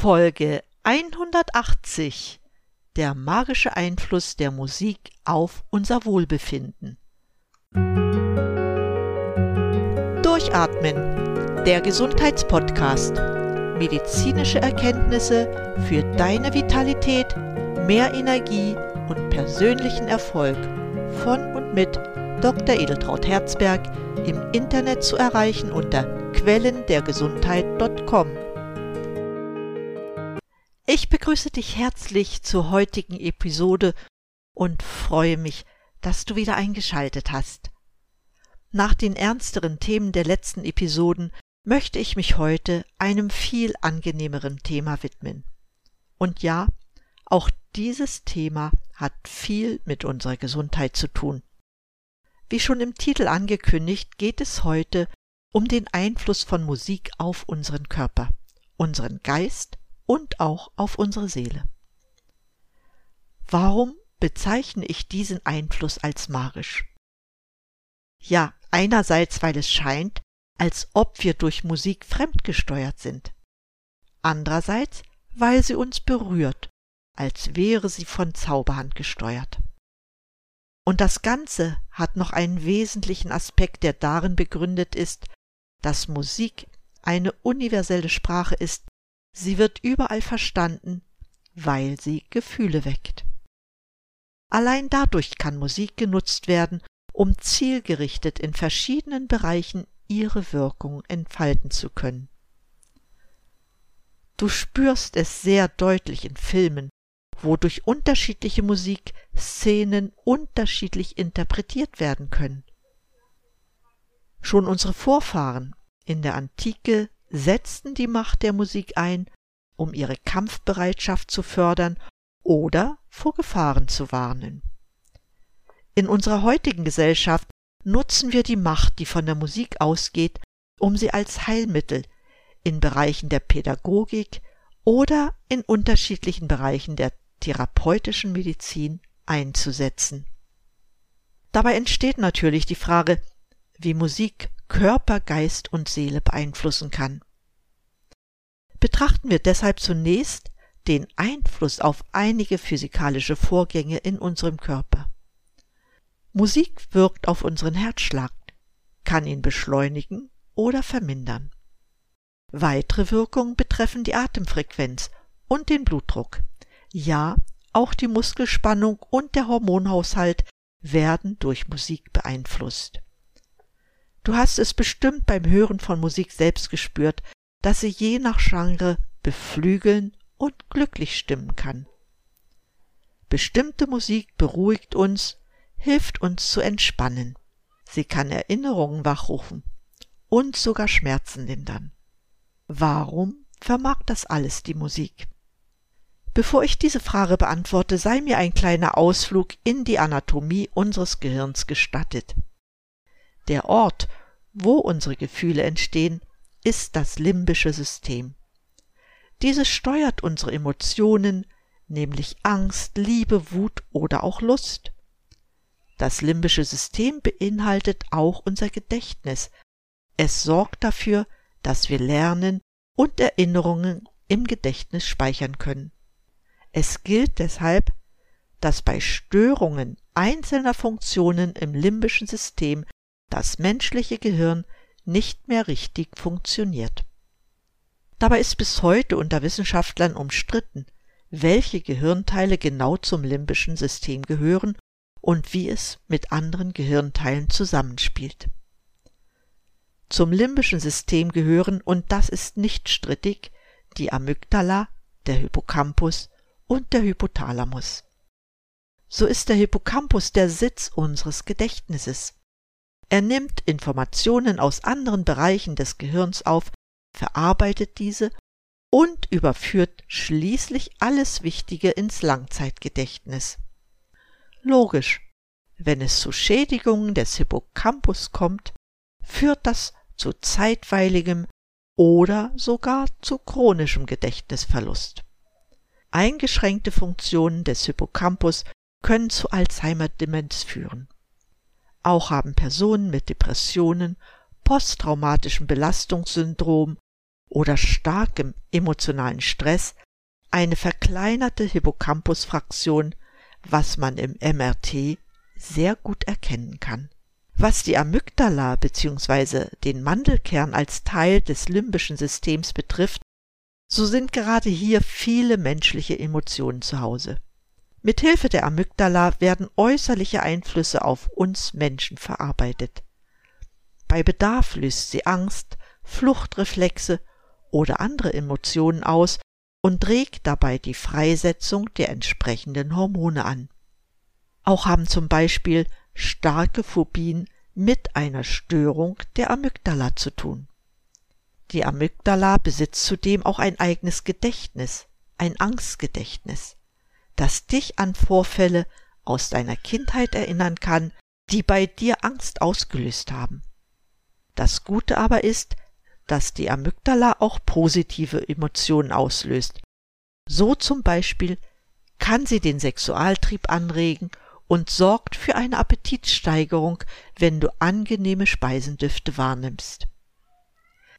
Folge 180 Der magische Einfluss der Musik auf unser Wohlbefinden. Durchatmen, der Gesundheitspodcast. Medizinische Erkenntnisse für deine Vitalität, mehr Energie und persönlichen Erfolg von und mit Dr. Edeltraut Herzberg im Internet zu erreichen unter quellendergesundheit.com. Ich begrüße dich herzlich zur heutigen Episode und freue mich, dass du wieder eingeschaltet hast. Nach den ernsteren Themen der letzten Episoden möchte ich mich heute einem viel angenehmeren Thema widmen. Und ja, auch dieses Thema hat viel mit unserer Gesundheit zu tun. Wie schon im Titel angekündigt, geht es heute um den Einfluss von Musik auf unseren Körper, unseren Geist und auch auf unsere Seele. Warum bezeichne ich diesen Einfluss als magisch? Ja, einerseits, weil es scheint, als ob wir durch Musik fremdgesteuert sind. Andererseits, weil sie uns berührt, als wäre sie von Zauberhand gesteuert. Und das Ganze hat noch einen wesentlichen Aspekt, der darin begründet ist, dass Musik eine universelle Sprache ist, Sie wird überall verstanden, weil sie Gefühle weckt. Allein dadurch kann Musik genutzt werden, um zielgerichtet in verschiedenen Bereichen ihre Wirkung entfalten zu können. Du spürst es sehr deutlich in Filmen, wo durch unterschiedliche Musik Szenen unterschiedlich interpretiert werden können. Schon unsere Vorfahren in der Antike setzten die Macht der Musik ein, um ihre Kampfbereitschaft zu fördern oder vor Gefahren zu warnen. In unserer heutigen Gesellschaft nutzen wir die Macht, die von der Musik ausgeht, um sie als Heilmittel in Bereichen der Pädagogik oder in unterschiedlichen Bereichen der therapeutischen Medizin einzusetzen. Dabei entsteht natürlich die Frage, wie Musik Körper, Geist und Seele beeinflussen kann. Betrachten wir deshalb zunächst den Einfluss auf einige physikalische Vorgänge in unserem Körper. Musik wirkt auf unseren Herzschlag, kann ihn beschleunigen oder vermindern. Weitere Wirkungen betreffen die Atemfrequenz und den Blutdruck. Ja, auch die Muskelspannung und der Hormonhaushalt werden durch Musik beeinflusst. Du hast es bestimmt beim Hören von Musik selbst gespürt, dass sie je nach Genre beflügeln und glücklich stimmen kann. Bestimmte Musik beruhigt uns, hilft uns zu entspannen. Sie kann Erinnerungen wachrufen und sogar Schmerzen lindern. Warum vermag das alles die Musik? Bevor ich diese Frage beantworte, sei mir ein kleiner Ausflug in die Anatomie unseres Gehirns gestattet. Der Ort, wo unsere Gefühle entstehen, ist das limbische System. Dieses steuert unsere Emotionen, nämlich Angst, Liebe, Wut oder auch Lust. Das limbische System beinhaltet auch unser Gedächtnis. Es sorgt dafür, dass wir lernen und Erinnerungen im Gedächtnis speichern können. Es gilt deshalb, dass bei Störungen einzelner Funktionen im limbischen System das menschliche Gehirn nicht mehr richtig funktioniert. Dabei ist bis heute unter Wissenschaftlern umstritten, welche Gehirnteile genau zum limbischen System gehören und wie es mit anderen Gehirnteilen zusammenspielt. Zum limbischen System gehören, und das ist nicht strittig, die Amygdala, der Hippocampus und der Hypothalamus. So ist der Hippocampus der Sitz unseres Gedächtnisses. Er nimmt Informationen aus anderen Bereichen des Gehirns auf, verarbeitet diese und überführt schließlich alles Wichtige ins Langzeitgedächtnis. Logisch, wenn es zu Schädigungen des Hippocampus kommt, führt das zu zeitweiligem oder sogar zu chronischem Gedächtnisverlust. Eingeschränkte Funktionen des Hippocampus können zu Alzheimer-Demenz führen. Auch haben Personen mit Depressionen, posttraumatischem Belastungssyndrom oder starkem emotionalen Stress eine verkleinerte Hippocampusfraktion, was man im MRT sehr gut erkennen kann. Was die Amygdala bzw. den Mandelkern als Teil des limbischen Systems betrifft, so sind gerade hier viele menschliche Emotionen zu Hause. Mithilfe der Amygdala werden äußerliche Einflüsse auf uns Menschen verarbeitet. Bei Bedarf löst sie Angst, Fluchtreflexe oder andere Emotionen aus und regt dabei die Freisetzung der entsprechenden Hormone an. Auch haben zum Beispiel starke Phobien mit einer Störung der Amygdala zu tun. Die Amygdala besitzt zudem auch ein eigenes Gedächtnis, ein Angstgedächtnis, das dich an Vorfälle aus deiner Kindheit erinnern kann, die bei dir Angst ausgelöst haben. Das Gute aber ist, dass die Amygdala auch positive Emotionen auslöst. So zum Beispiel kann sie den Sexualtrieb anregen und sorgt für eine Appetitsteigerung, wenn du angenehme Speisendüfte wahrnimmst.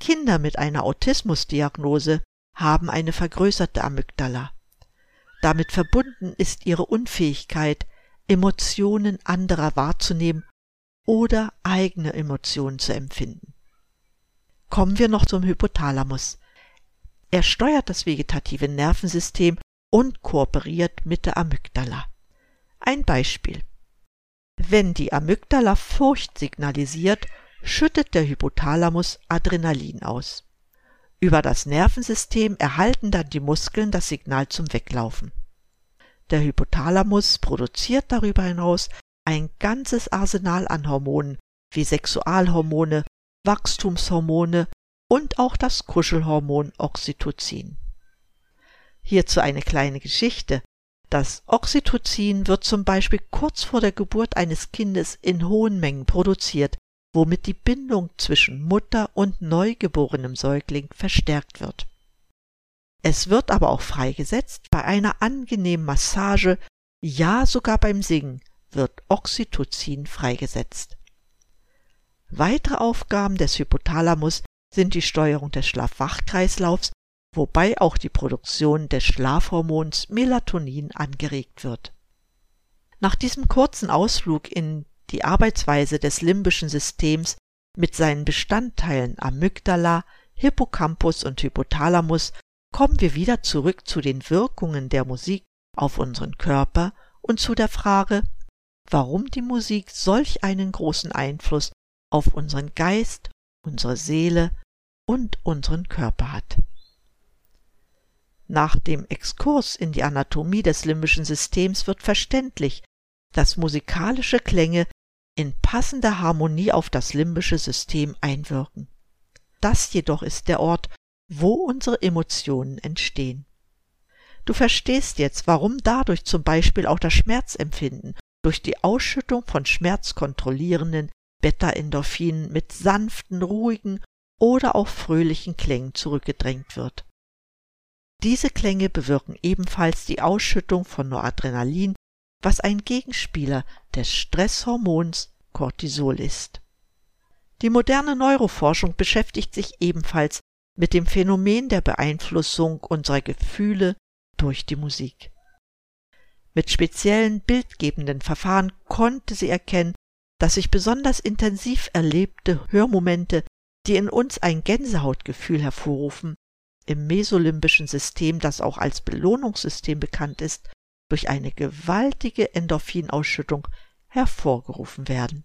Kinder mit einer Autismusdiagnose haben eine vergrößerte Amygdala. Damit verbunden ist ihre Unfähigkeit, Emotionen anderer wahrzunehmen oder eigene Emotionen zu empfinden. Kommen wir noch zum Hypothalamus. Er steuert das vegetative Nervensystem und kooperiert mit der Amygdala. Ein Beispiel. Wenn die Amygdala Furcht signalisiert, schüttet der Hypothalamus Adrenalin aus. Über das Nervensystem erhalten dann die Muskeln das Signal zum Weglaufen. Der Hypothalamus produziert darüber hinaus ein ganzes Arsenal an Hormonen wie Sexualhormone, Wachstumshormone und auch das Kuschelhormon Oxytocin. Hierzu eine kleine Geschichte. Das Oxytocin wird zum Beispiel kurz vor der Geburt eines Kindes in hohen Mengen produziert, womit die Bindung zwischen Mutter und neugeborenem Säugling verstärkt wird. Es wird aber auch freigesetzt bei einer angenehmen Massage, ja sogar beim Singen, wird Oxytocin freigesetzt. Weitere Aufgaben des Hypothalamus sind die Steuerung des Schlafwachkreislaufs, wobei auch die Produktion des Schlafhormons Melatonin angeregt wird. Nach diesem kurzen Ausflug in die Arbeitsweise des limbischen Systems mit seinen Bestandteilen Amygdala, Hippocampus und Hypothalamus kommen wir wieder zurück zu den Wirkungen der Musik auf unseren Körper und zu der Frage, warum die Musik solch einen großen Einfluss auf unseren Geist, unsere Seele und unseren Körper hat. Nach dem Exkurs in die Anatomie des limbischen Systems wird verständlich, dass musikalische Klänge in passender Harmonie auf das limbische System einwirken. Das jedoch ist der Ort, wo unsere Emotionen entstehen. Du verstehst jetzt, warum dadurch zum Beispiel auch das Schmerzempfinden durch die Ausschüttung von schmerzkontrollierenden Beta-Endorphinen mit sanften, ruhigen oder auch fröhlichen Klängen zurückgedrängt wird. Diese Klänge bewirken ebenfalls die Ausschüttung von Noradrenalin, was ein Gegenspieler des Stresshormons Cortisol ist. Die moderne Neuroforschung beschäftigt sich ebenfalls mit dem Phänomen der Beeinflussung unserer Gefühle durch die Musik. Mit speziellen bildgebenden Verfahren konnte sie erkennen, dass sich besonders intensiv erlebte Hörmomente, die in uns ein Gänsehautgefühl hervorrufen, im mesolimbischen System, das auch als Belohnungssystem bekannt ist, durch eine gewaltige Endorphinausschüttung hervorgerufen werden.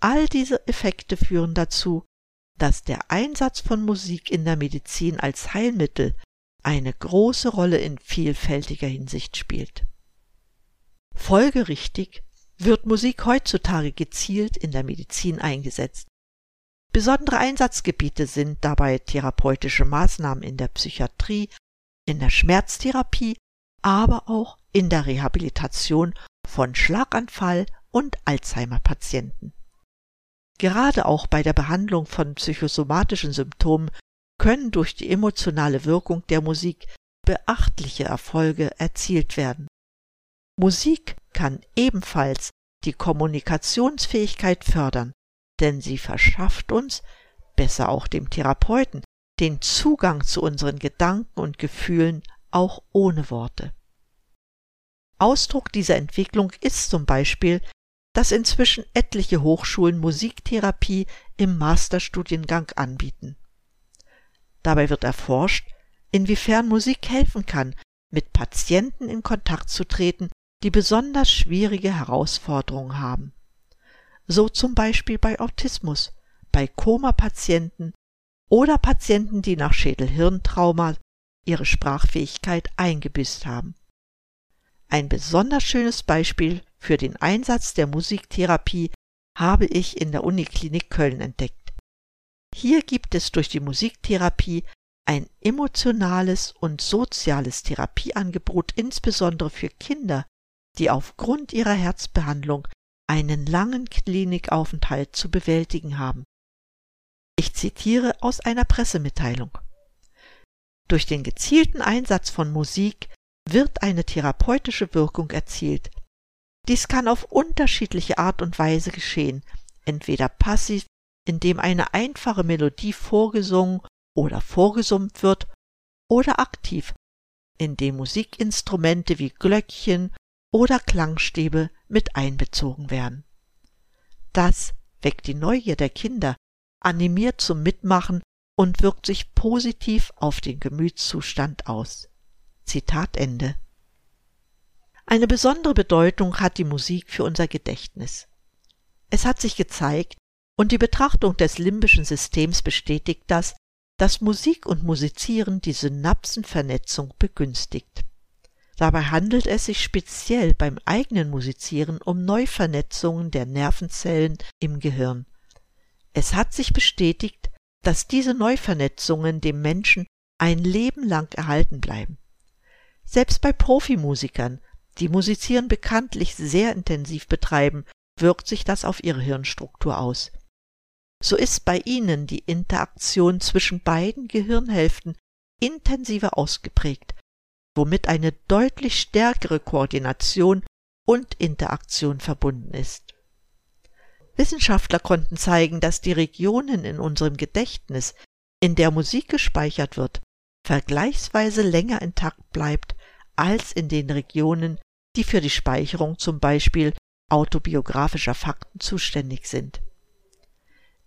All diese Effekte führen dazu, dass der Einsatz von Musik in der Medizin als Heilmittel eine große Rolle in vielfältiger Hinsicht spielt. Folgerichtig wird Musik heutzutage gezielt in der Medizin eingesetzt. Besondere Einsatzgebiete sind dabei therapeutische Maßnahmen in der Psychiatrie, in der Schmerztherapie, aber auch in der Rehabilitation von Schlaganfall und Alzheimer-Patienten. Gerade auch bei der Behandlung von psychosomatischen Symptomen können durch die emotionale Wirkung der Musik beachtliche Erfolge erzielt werden. Musik kann ebenfalls die Kommunikationsfähigkeit fördern, denn sie verschafft uns, besser auch dem Therapeuten, den Zugang zu unseren Gedanken und Gefühlen auch ohne Worte. Ausdruck dieser Entwicklung ist zum Beispiel, dass inzwischen etliche Hochschulen Musiktherapie im Masterstudiengang anbieten. Dabei wird erforscht, inwiefern Musik helfen kann, mit Patienten in Kontakt zu treten, die besonders schwierige Herausforderungen haben. So zum Beispiel bei Autismus, bei Koma-Patienten oder Patienten, die nach Schädelhirntrauma ihre Sprachfähigkeit eingebüßt haben. Ein besonders schönes Beispiel für den Einsatz der Musiktherapie habe ich in der Uniklinik Köln entdeckt. Hier gibt es durch die Musiktherapie ein emotionales und soziales Therapieangebot insbesondere für Kinder, die aufgrund ihrer Herzbehandlung einen langen Klinikaufenthalt zu bewältigen haben. Ich zitiere aus einer Pressemitteilung. Durch den gezielten Einsatz von Musik wird eine therapeutische Wirkung erzielt. Dies kann auf unterschiedliche Art und Weise geschehen, entweder passiv, indem eine einfache Melodie vorgesungen oder vorgesummt wird, oder aktiv, indem Musikinstrumente wie Glöckchen oder Klangstäbe mit einbezogen werden. Das weckt die Neugier der Kinder, animiert zum Mitmachen und wirkt sich positiv auf den Gemütszustand aus. Zitat Ende. Eine besondere Bedeutung hat die Musik für unser Gedächtnis. Es hat sich gezeigt, und die Betrachtung des limbischen Systems bestätigt das, dass Musik und Musizieren die Synapsenvernetzung begünstigt. Dabei handelt es sich speziell beim eigenen Musizieren um Neuvernetzungen der Nervenzellen im Gehirn. Es hat sich bestätigt, dass diese Neuvernetzungen dem Menschen ein Leben lang erhalten bleiben. Selbst bei Profimusikern, die Musizieren bekanntlich sehr intensiv betreiben, wirkt sich das auf ihre Hirnstruktur aus. So ist bei ihnen die Interaktion zwischen beiden Gehirnhälften intensiver ausgeprägt, womit eine deutlich stärkere Koordination und Interaktion verbunden ist. Wissenschaftler konnten zeigen, dass die Regionen in unserem Gedächtnis, in der Musik gespeichert wird, vergleichsweise länger intakt bleibt als in den Regionen, die für die Speicherung zum Beispiel autobiografischer Fakten zuständig sind.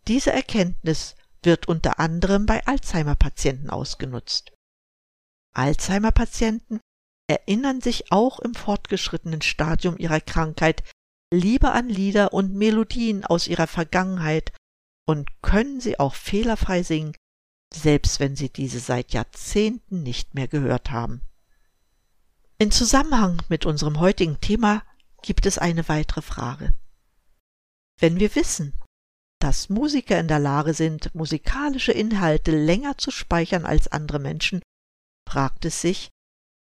Diese Erkenntnis wird unter anderem bei Alzheimer-Patienten ausgenutzt. Alzheimer-Patienten erinnern sich auch im fortgeschrittenen Stadium ihrer Krankheit lieber an Lieder und Melodien aus ihrer Vergangenheit und können sie auch fehlerfrei singen, selbst wenn sie diese seit Jahrzehnten nicht mehr gehört haben. In Zusammenhang mit unserem heutigen Thema gibt es eine weitere Frage. Wenn wir wissen, dass Musiker in der Lage sind, musikalische Inhalte länger zu speichern als andere Menschen, fragt es sich,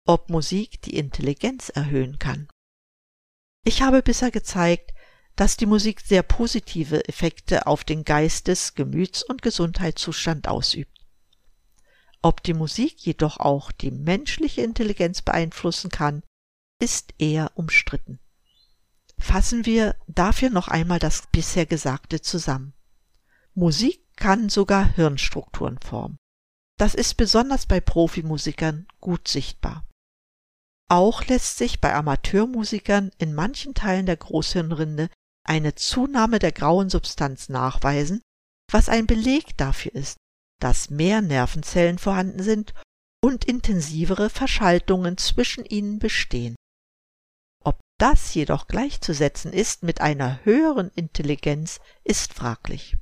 ob Musik die Intelligenz erhöhen kann. Ich habe bisher gezeigt, dass die Musik sehr positive Effekte auf den Geistes-, Gemüts- und Gesundheitszustand ausübt. Ob die Musik jedoch auch die menschliche Intelligenz beeinflussen kann, ist eher umstritten. Fassen wir dafür noch einmal das bisher Gesagte zusammen. Musik kann sogar Hirnstrukturen formen. Das ist besonders bei Profimusikern gut sichtbar. Auch lässt sich bei Amateurmusikern in manchen Teilen der Großhirnrinde eine Zunahme der grauen Substanz nachweisen, was ein Beleg dafür ist, dass mehr Nervenzellen vorhanden sind und intensivere Verschaltungen zwischen ihnen bestehen. Ob das jedoch gleichzusetzen ist mit einer höheren Intelligenz, ist fraglich.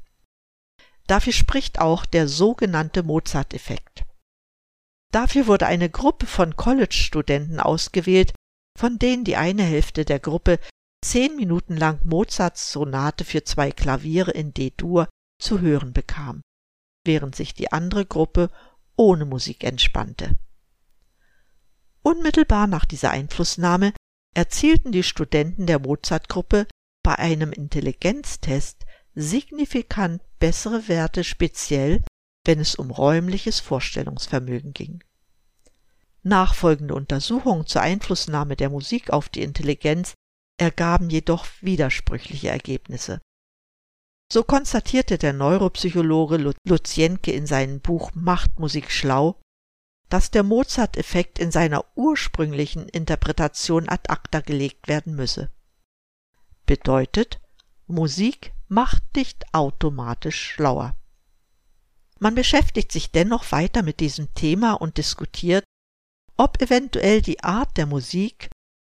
Dafür spricht auch der sogenannte Mozart-Effekt. Dafür wurde eine Gruppe von College-Studenten ausgewählt, von denen die eine Hälfte der Gruppe zehn Minuten lang Mozarts Sonate für zwei Klaviere in D-Dur zu hören bekam während sich die andere Gruppe ohne Musik entspannte. Unmittelbar nach dieser Einflussnahme erzielten die Studenten der Mozart-Gruppe bei einem Intelligenztest signifikant bessere Werte speziell, wenn es um räumliches Vorstellungsvermögen ging. Nachfolgende Untersuchungen zur Einflussnahme der Musik auf die Intelligenz ergaben jedoch widersprüchliche Ergebnisse. So konstatierte der Neuropsychologe Luzienke in seinem Buch Macht Musik schlau, dass der Mozart-Effekt in seiner ursprünglichen Interpretation ad acta gelegt werden müsse. Bedeutet, Musik macht nicht automatisch schlauer. Man beschäftigt sich dennoch weiter mit diesem Thema und diskutiert, ob eventuell die Art der Musik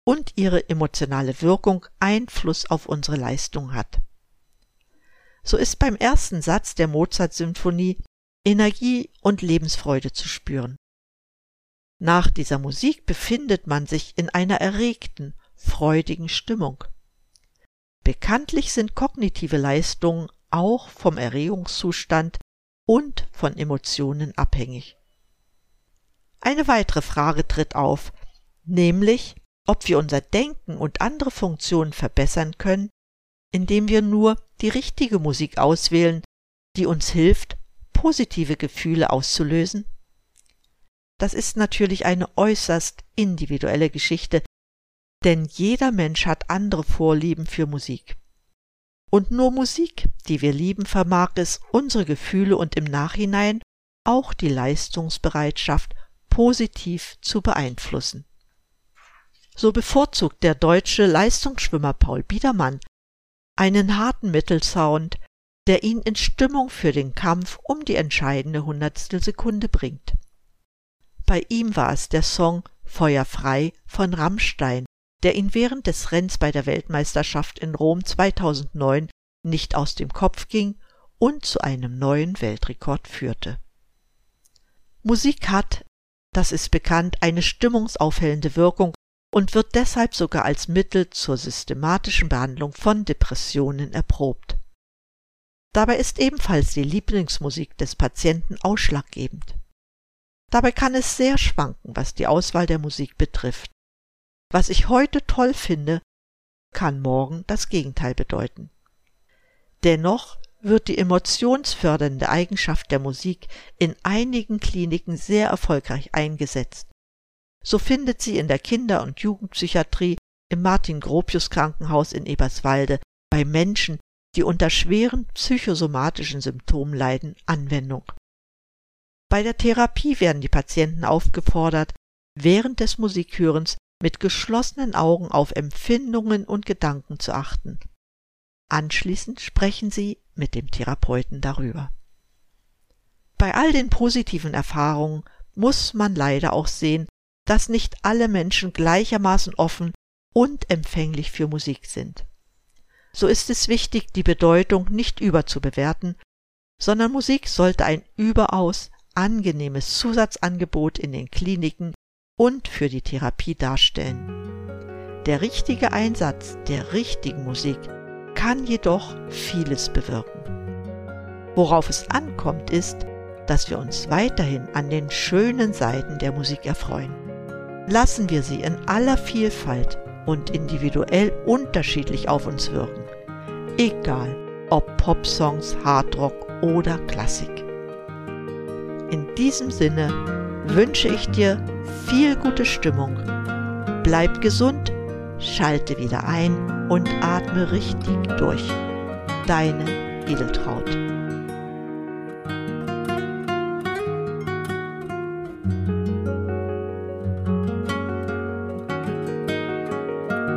und ihre emotionale Wirkung Einfluss auf unsere Leistung hat. So ist beim ersten Satz der Mozart-Symphonie Energie und Lebensfreude zu spüren. Nach dieser Musik befindet man sich in einer erregten, freudigen Stimmung. Bekanntlich sind kognitive Leistungen auch vom Erregungszustand und von Emotionen abhängig. Eine weitere Frage tritt auf, nämlich ob wir unser Denken und andere Funktionen verbessern können, indem wir nur die richtige Musik auswählen, die uns hilft, positive Gefühle auszulösen? Das ist natürlich eine äußerst individuelle Geschichte, denn jeder Mensch hat andere Vorlieben für Musik. Und nur Musik, die wir lieben, vermag es, unsere Gefühle und im Nachhinein auch die Leistungsbereitschaft positiv zu beeinflussen. So bevorzugt der deutsche Leistungsschwimmer Paul Biedermann einen harten Mittelsound, der ihn in Stimmung für den Kampf um die entscheidende Hundertstelsekunde bringt. Bei ihm war es der Song Feuer frei von Rammstein, der ihn während des Rennens bei der Weltmeisterschaft in Rom 2009 nicht aus dem Kopf ging und zu einem neuen Weltrekord führte. Musik hat, das ist bekannt, eine stimmungsaufhellende Wirkung und wird deshalb sogar als Mittel zur systematischen Behandlung von Depressionen erprobt. Dabei ist ebenfalls die Lieblingsmusik des Patienten ausschlaggebend. Dabei kann es sehr schwanken, was die Auswahl der Musik betrifft. Was ich heute toll finde, kann morgen das Gegenteil bedeuten. Dennoch wird die emotionsfördernde Eigenschaft der Musik in einigen Kliniken sehr erfolgreich eingesetzt. So findet sie in der Kinder- und Jugendpsychiatrie im Martin-Gropius-Krankenhaus in Eberswalde bei Menschen, die unter schweren psychosomatischen Symptomen leiden, Anwendung. Bei der Therapie werden die Patienten aufgefordert, während des Musikhörens mit geschlossenen Augen auf Empfindungen und Gedanken zu achten. Anschließend sprechen sie mit dem Therapeuten darüber. Bei all den positiven Erfahrungen muss man leider auch sehen, dass nicht alle Menschen gleichermaßen offen und empfänglich für Musik sind. So ist es wichtig, die Bedeutung nicht überzubewerten, sondern Musik sollte ein überaus angenehmes Zusatzangebot in den Kliniken und für die Therapie darstellen. Der richtige Einsatz der richtigen Musik kann jedoch vieles bewirken. Worauf es ankommt, ist, dass wir uns weiterhin an den schönen Seiten der Musik erfreuen. Lassen wir sie in aller Vielfalt und individuell unterschiedlich auf uns wirken, egal ob Popsongs, Hardrock oder Klassik. In diesem Sinne wünsche ich dir viel gute Stimmung. Bleib gesund, schalte wieder ein und atme richtig durch. Deine Edeltraut.